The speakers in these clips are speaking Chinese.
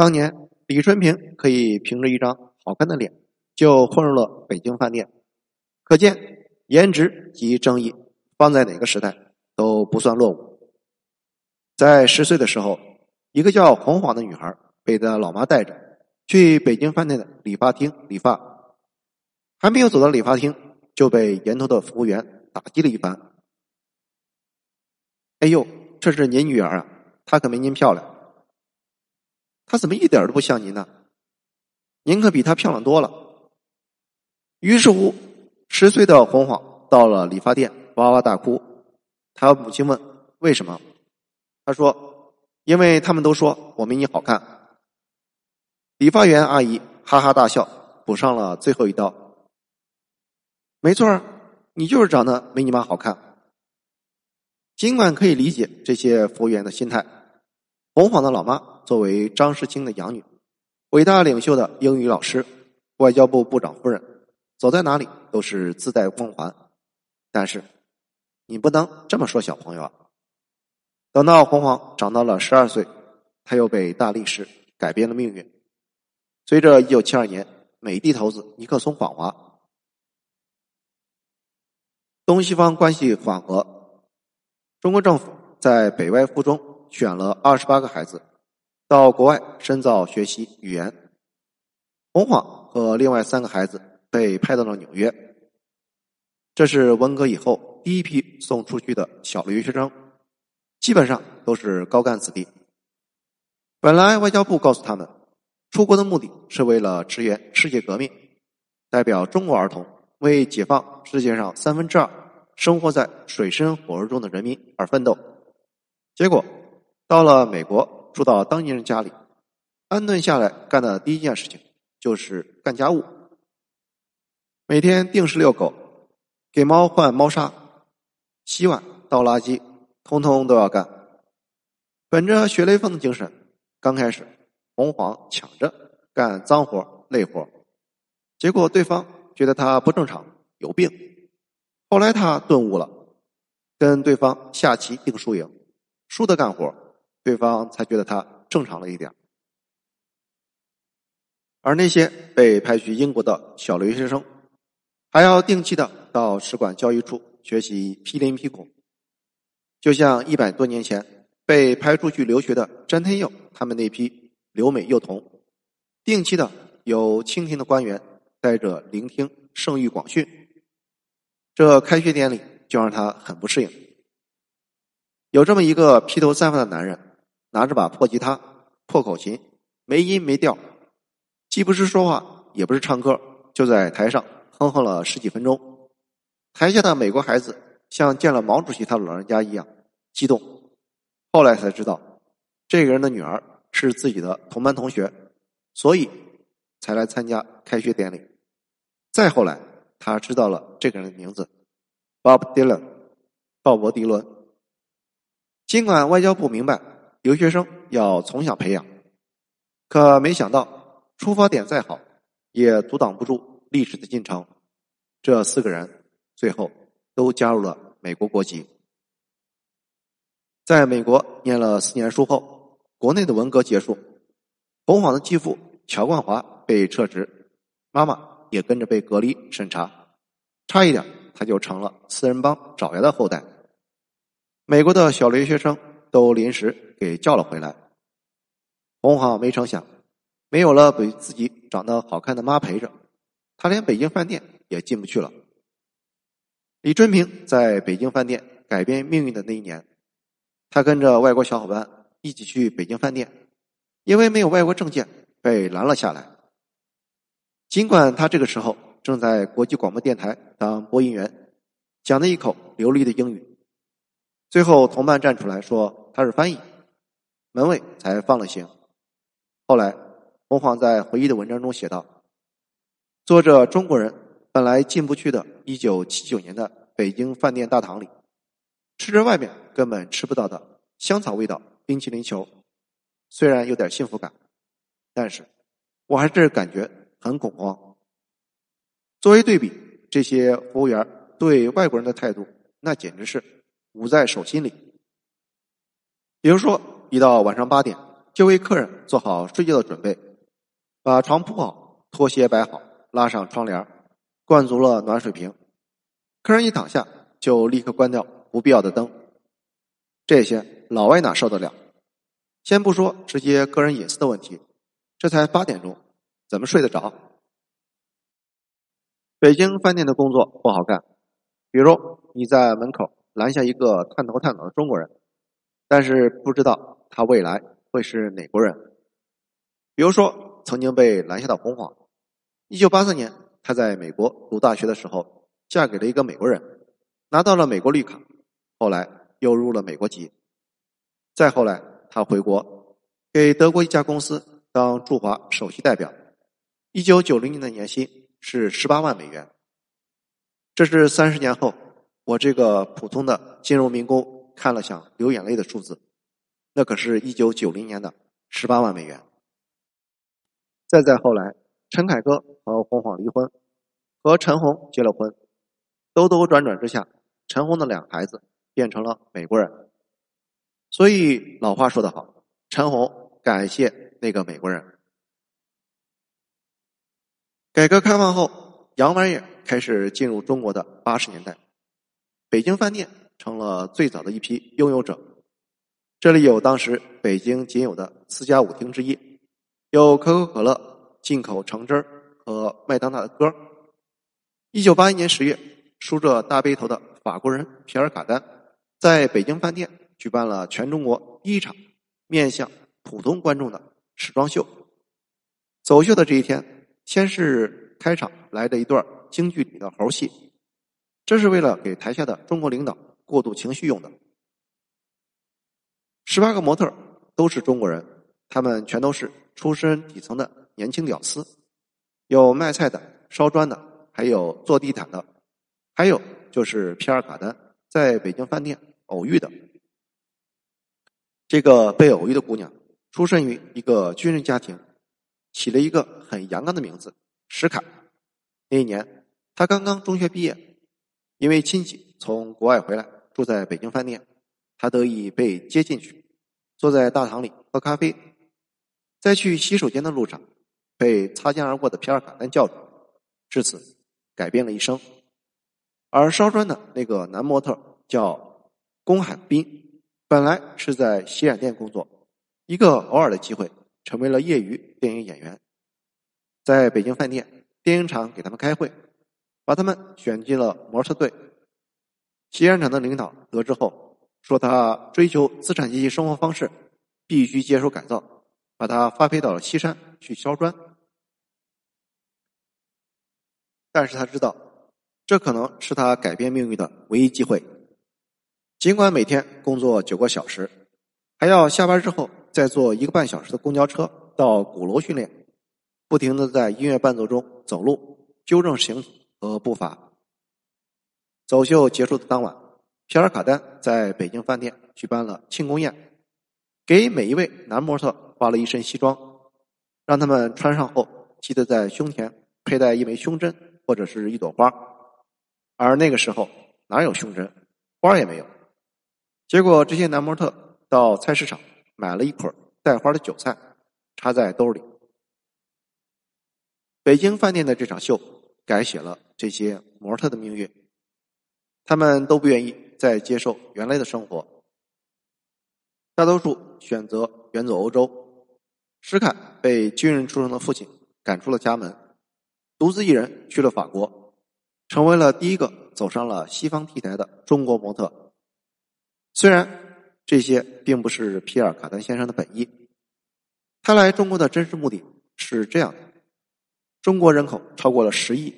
当年李春平可以凭着一张好看的脸就混入了北京饭店，可见颜值及正义放在哪个时代都不算落伍。在十岁的时候，一个叫红晃的女孩被她老妈带着去北京饭店的理发厅理发，还没有走到理发厅，就被沿途的服务员打击了一番。哎呦，这是您女儿啊，她可没您漂亮。她怎么一点都不像您呢？您可比她漂亮多了。于是乎，十岁的红晃到了理发店，哇哇大哭。他母亲问：“为什么？”他说：“因为他们都说我没你好看。”理发员阿姨哈哈大笑，补上了最后一刀：“没错你就是长得没你妈好看。”尽管可以理解这些服务员的心态，红晃的老妈作为张世清的养女，伟大领袖的英语老师，外交部部长夫人，走在哪里都是自带光环。但是，你不能这么说小朋友啊！等到红黄长到了十二岁，他又被大力士改变了命运。随着一九七二年美帝头子尼克松访华，东西方关系缓和。中国政府在北外附中选了二十八个孩子到国外深造学习语言。洪晃和另外三个孩子被派到了纽约。这是文革以后第一批送出去的小留学生，基本上都是高干子弟。本来外交部告诉他们，出国的目的是为了支援世界革命，代表中国儿童为解放世界上三分之二。生活在水深火热中的人民而奋斗，结果到了美国，住到当地人家里，安顿下来干的第一件事情就是干家务，每天定时遛狗，给猫换猫砂，洗碗、倒垃圾，通通都要干。本着学雷锋的精神，刚开始红黄抢着干脏活累活，结果对方觉得他不正常，有病。后来他顿悟了，跟对方下棋定输赢，输的干活，对方才觉得他正常了一点。而那些被派去英国的小留学生，还要定期的到使馆教育处学习批林批孔，就像一百多年前被派出去留学的詹天佑他们那批留美幼童，定期的有清廷的官员带着聆听圣谕广训。这开学典礼就让他很不适应。有这么一个披头散发的男人，拿着把破吉他、破口琴，没音没调，既不是说话，也不是唱歌，就在台上哼哼了十几分钟。台下的美国孩子像见了毛主席他老人家一样激动。后来才知道，这个人的女儿是自己的同班同学，所以才来参加开学典礼。再后来。他知道了这个人的名字，Bob Dylan，鲍勃·迪伦。尽管外交部明白留学生要从小培养，可没想到出发点再好，也阻挡不住历史的进程。这四个人最后都加入了美国国籍。在美国念了四年书后，国内的文革结束，红晃的继父乔冠华被撤职，妈妈。也跟着被隔离审查，差一点他就成了四人帮爪牙的后代。美国的小留学生都临时给叫了回来。红浩没成想，没有了比自己长得好看的妈陪着，他连北京饭店也进不去了。李春平在北京饭店改变命运的那一年，他跟着外国小伙伴一起去北京饭店，因为没有外国证件被拦了下来。尽管他这个时候正在国际广播电台当播音员，讲了一口流利的英语，最后同伴站出来说他是翻译，门卫才放了行。后来，洪晃在回忆的文章中写道：“坐着中国人本来进不去的1979年的北京饭店大堂里，吃着外面根本吃不到的香草味道冰淇淋球，虽然有点幸福感，但是我还是感觉。”很恐慌。作为对比，这些服务员对外国人的态度，那简直是捂在手心里。比如说，一到晚上八点，就为客人做好睡觉的准备，把床铺好，拖鞋摆好，拉上窗帘，灌足了暖水瓶。客人一躺下，就立刻关掉不必要的灯。这些老外哪受得了？先不说这些个人隐私的问题，这才八点钟，怎么睡得着？北京饭店的工作不好干，比如你在门口拦下一个探头探脑的中国人，但是不知道他未来会是哪国人。比如说曾经被拦下的红黄，一九八四年他在美国读大学的时候，嫁给了一个美国人，拿到了美国绿卡，后来又入了美国籍。再后来，他回国给德国一家公司当驻华首席代表，一九九零年的年薪。是十八万美元，这是三十年后我这个普通的金融民工看了想流眼泪的数字。那可是一九九零年的十八万美元。再再后来，陈凯歌和洪晃离婚，和陈红结了婚，兜兜转转之下，陈红的两个孩子变成了美国人。所以老话说得好，陈红感谢那个美国人。改革开放后，洋玩意开始进入中国的八十年代，北京饭店成了最早的一批拥有者。这里有当时北京仅有的四家舞厅之一，有可口可乐、进口橙汁和麦当娜的歌。一九八一年十月，梳着大背头的法国人皮尔卡丹在北京饭店举办了全中国第一场面向普通观众的时装秀。走秀的这一天。先是开场来的一段京剧里的猴戏，这是为了给台下的中国领导过度情绪用的。十八个模特都是中国人，他们全都是出身底层的年轻屌丝，有卖菜的、烧砖的，还有做地毯的，还有就是皮尔卡丹在北京饭店偶遇的。这个被偶遇的姑娘出身于一个军人家庭。起了一个很阳刚的名字，石凯。那一年，他刚刚中学毕业，因为亲戚从国外回来，住在北京饭店，他得以被接进去，坐在大堂里喝咖啡。在去洗手间的路上，被擦肩而过的皮尔卡丹叫住，至此改变了一生。而烧砖的那个男模特叫龚海滨，本来是在洗染店工作，一个偶尔的机会。成为了业余电影演员，在北京饭店电影厂给他们开会，把他们选进了模特队。洗染厂的领导得知后，说他追求资产阶级生活方式，必须接受改造，把他发配到了西山去烧砖。但是他知道，这可能是他改变命运的唯一机会。尽管每天工作九个小时，还要下班之后。再坐一个半小时的公交车到鼓楼训练，不停的在音乐伴奏中走路，纠正形和步伐。走秀结束的当晚，皮尔卡丹在北京饭店举办了庆功宴，给每一位男模特发了一身西装，让他们穿上后记得在胸前佩戴一枚胸针或者是一朵花。而那个时候哪有胸针，花也没有。结果这些男模特到菜市场。买了一捆带花的韭菜，插在兜里。北京饭店的这场秀改写了这些模特的命运，他们都不愿意再接受原来的生活，大多数选择远走欧洲。施凯被军人出生的父亲赶出了家门，独自一人去了法国，成为了第一个走上了西方 T 台的中国模特。虽然。这些并不是皮尔卡丹先生的本意。他来中国的真实目的是这样的：中国人口超过了十亿，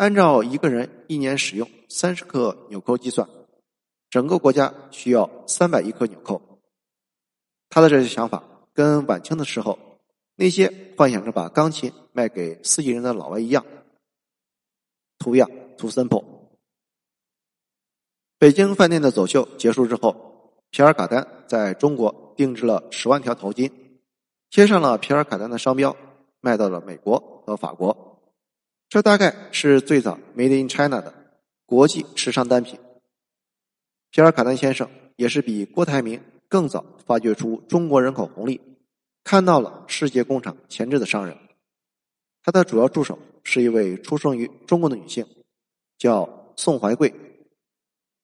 按照一个人一年使用三十克纽扣计算，整个国家需要三百亿克纽扣。他的这些想法跟晚清的时候那些幻想着把钢琴卖给四亿人的老外一样图样图 simple。北京饭店的走秀结束之后。皮尔卡丹在中国定制了十万条头巾，贴上了皮尔卡丹的商标，卖到了美国和法国。这大概是最早 Made in China 的国际时尚单品。皮尔卡丹先生也是比郭台铭更早发掘出中国人口红利看到了世界工厂前置的商人。他的主要助手是一位出生于中国的女性，叫宋怀贵。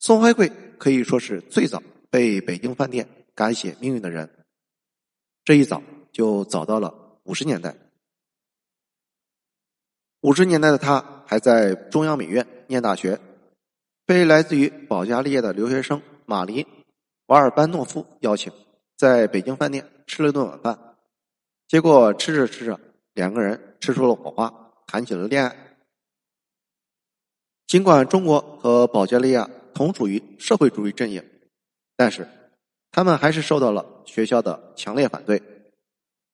宋怀贵可以说是最早被北京饭店改写命运的人。这一早就早到了五十年代。五十年代的他还在中央美院念大学，被来自于保加利亚的留学生马林·瓦尔班诺夫邀请，在北京饭店吃了顿晚饭。结果吃着吃着，两个人吃出了火花，谈起了恋爱。尽管中国和保加利亚同属于社会主义阵营，但是他们还是受到了学校的强烈反对。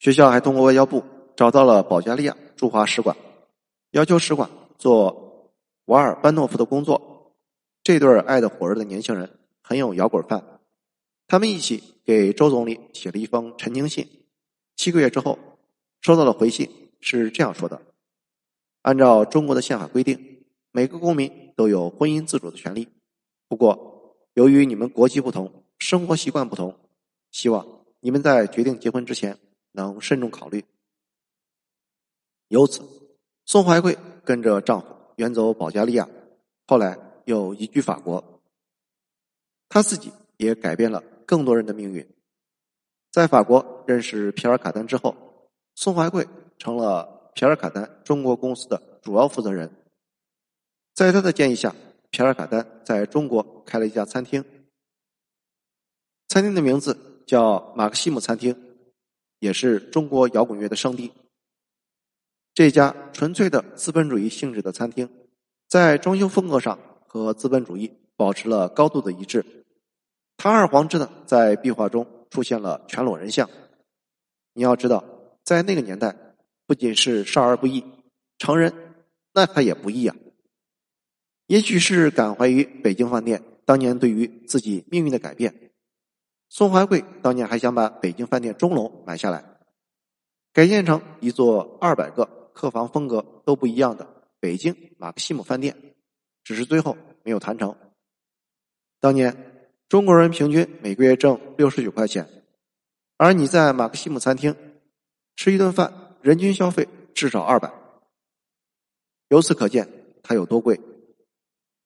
学校还通过外交部找到了保加利亚驻华使馆。要求使馆做瓦尔班诺夫的工作。这对爱的火热的年轻人很有摇滚范，他们一起给周总理写了一封陈情信。七个月之后，收到了回信，是这样说的：“按照中国的宪法规定，每个公民都有婚姻自主的权利。不过，由于你们国籍不同，生活习惯不同，希望你们在决定结婚之前能慎重考虑。”由此。宋怀贵跟着丈夫远走保加利亚，后来又移居法国。他自己也改变了更多人的命运。在法国认识皮尔卡丹之后，宋怀贵成了皮尔卡丹中国公司的主要负责人。在他的建议下，皮尔卡丹在中国开了一家餐厅，餐厅的名字叫马克西姆餐厅，也是中国摇滚乐的圣地。这家纯粹的资本主义性质的餐厅，在装修风格上和资本主义保持了高度的一致。堂而皇之的在壁画中出现了全裸人像。你要知道，在那个年代，不仅是少儿不宜，成人那他也不易啊。也许是感怀于北京饭店当年对于自己命运的改变，宋怀贵当年还想把北京饭店钟楼买下来，改建成一座二百个。客房风格都不一样的北京马克西姆饭店，只是最后没有谈成。当年中国人平均每个月挣六十九块钱，而你在马克西姆餐厅吃一顿饭，人均消费至少二百。由此可见它有多贵。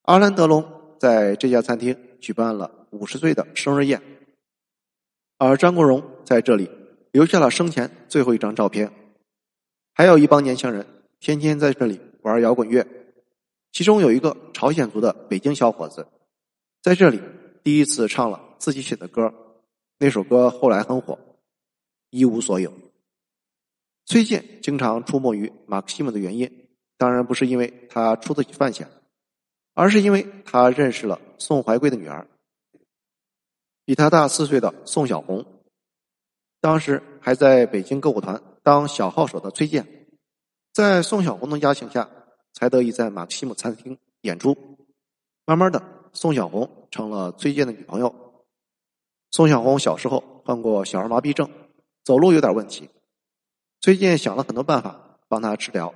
阿兰·德龙在这家餐厅举办了五十岁的生日宴，而张国荣在这里留下了生前最后一张照片。还有一帮年轻人天天在这里玩摇滚乐，其中有一个朝鲜族的北京小伙子，在这里第一次唱了自己写的歌，那首歌后来很火，《一无所有》。崔健经常出没于马克西姆的原因，当然不是因为他出得起饭钱，而是因为他认识了宋怀贵的女儿，比他大四岁的宋小红，当时还在北京歌舞团。当小号手的崔健，在宋小红的邀请下，才得以在马克西姆餐厅演出。慢慢的，宋小红成了崔健的女朋友。宋小红小时候患过小儿麻痹症，走路有点问题。崔健想了很多办法帮他治疗，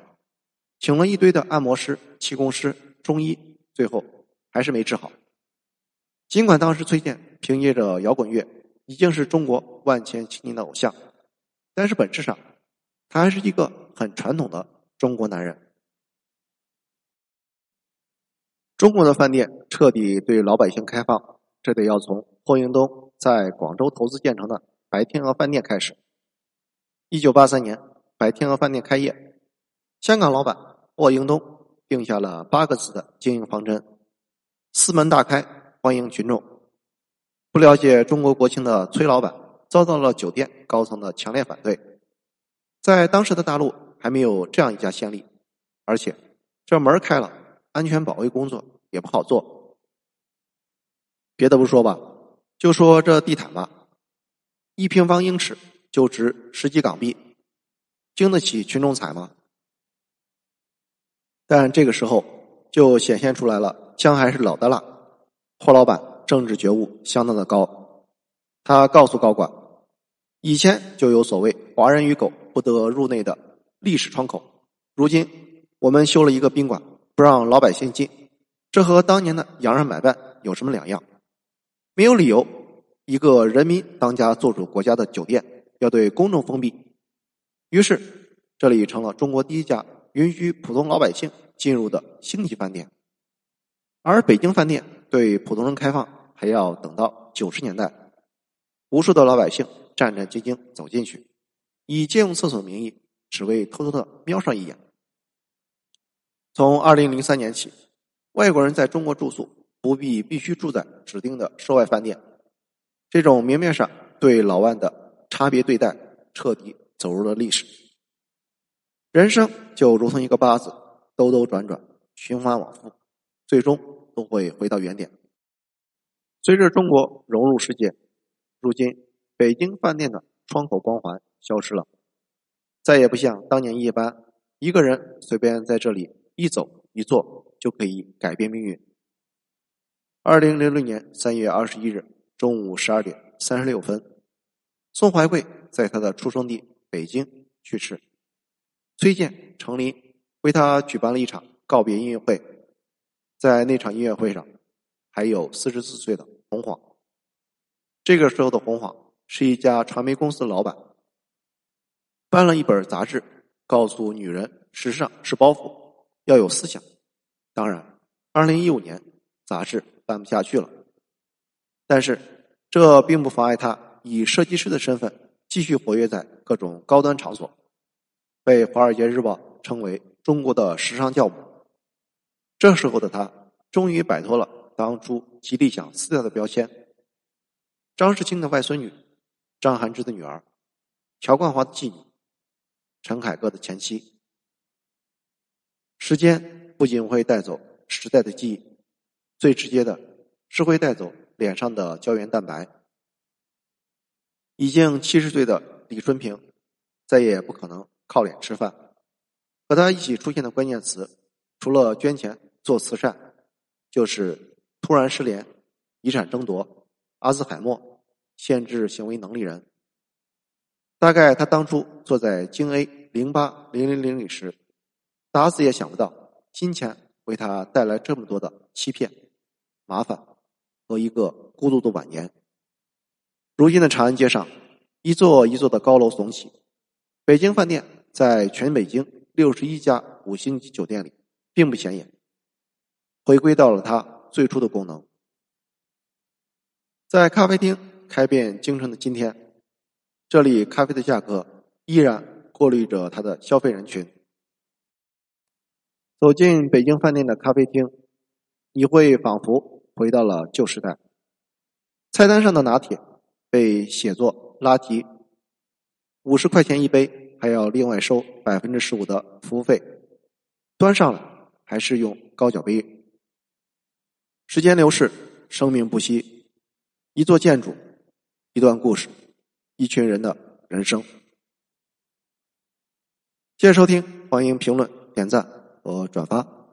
请了一堆的按摩师、气功师、中医，最后还是没治好。尽管当时崔健凭借着摇滚乐已经是中国万千青年的偶像，但是本质上。他还是一个很传统的中国男人。中国的饭店彻底对老百姓开放，这得要从霍英东在广州投资建成的白天鹅饭店开始。一九八三年，白天鹅饭店开业，香港老板霍英东定下了八个字的经营方针：四门大开，欢迎群众。不了解中国国情的崔老板遭到了酒店高层的强烈反对。在当时的大陆还没有这样一家先例，而且这门开了，安全保卫工作也不好做。别的不说吧，就说这地毯吧，一平方英尺就值十几港币，经得起群众踩吗？但这个时候就显现出来了，姜还是老的辣。霍老板政治觉悟相当的高，他告诉高管，以前就有所谓华人与狗。不得入内的历史窗口，如今我们修了一个宾馆，不让老百姓进，这和当年的洋人买办有什么两样？没有理由，一个人民当家做主国家的酒店要对公众封闭，于是这里成了中国第一家允许普通老百姓进入的星级饭店。而北京饭店对普通人开放还要等到九十年代，无数的老百姓战战兢兢走进去，以借用厕所名义，只为偷偷的瞄上一眼。从二零零三年起，外国人在中国住宿不必必须住在指定的涉外饭店。这种明面上对老外的差别对待，彻底走入了历史。人生就如同一个八字，兜兜转转，循环往复，最终都会回到原点。随着中国融入世界，如今北京饭店的窗口光环消失了，再也不像当年一般，一个人随便在这里一走一坐就可以改变命运。二零零六年三月二十一日。中午十二点三十六分，宋怀贵在他的出生地北京去世。崔健、程琳为他举办了一场告别音乐会。在那场音乐会上，还有四十四岁的洪晃。这个时候的洪晃是一家传媒公司的老板，办了一本杂志，告诉女人时尚是包袱，要有思想。当然，二零一五年杂志办不下去了。但是，这并不妨碍他以设计师的身份继续活跃在各种高端场所，被《华尔街日报》称为中国的时尚教母。这时候的他，终于摆脱了当初极力想撕掉的标签：张世清的外孙女、张涵之的女儿、乔冠华的继女、陈凯歌的前妻。时间不仅会带走时代的记忆，最直接的是会带走。脸上的胶原蛋白，已经七十岁的李春平再也不可能靠脸吃饭。和他一起出现的关键词，除了捐钱做慈善，就是突然失联、遗产争夺、阿兹海默、限制行为能力人。大概他当初坐在京 A 零八零零零里时，打死也想不到金钱为他带来这么多的欺骗、麻烦。和一个孤独的晚年。如今的长安街上，一座一座的高楼耸起，北京饭店在全北京六十一家五星级酒店里并不显眼，回归到了它最初的功能。在咖啡厅开遍京城的今天，这里咖啡的价格依然过滤着它的消费人群。走进北京饭店的咖啡厅，你会仿佛。回到了旧时代，菜单上的拿铁被写作拉提，五十块钱一杯，还要另外收百分之十五的服务费。端上来还是用高脚杯。时间流逝，生命不息，一座建筑，一段故事，一群人的人生。谢谢收听，欢迎评论、点赞和转发。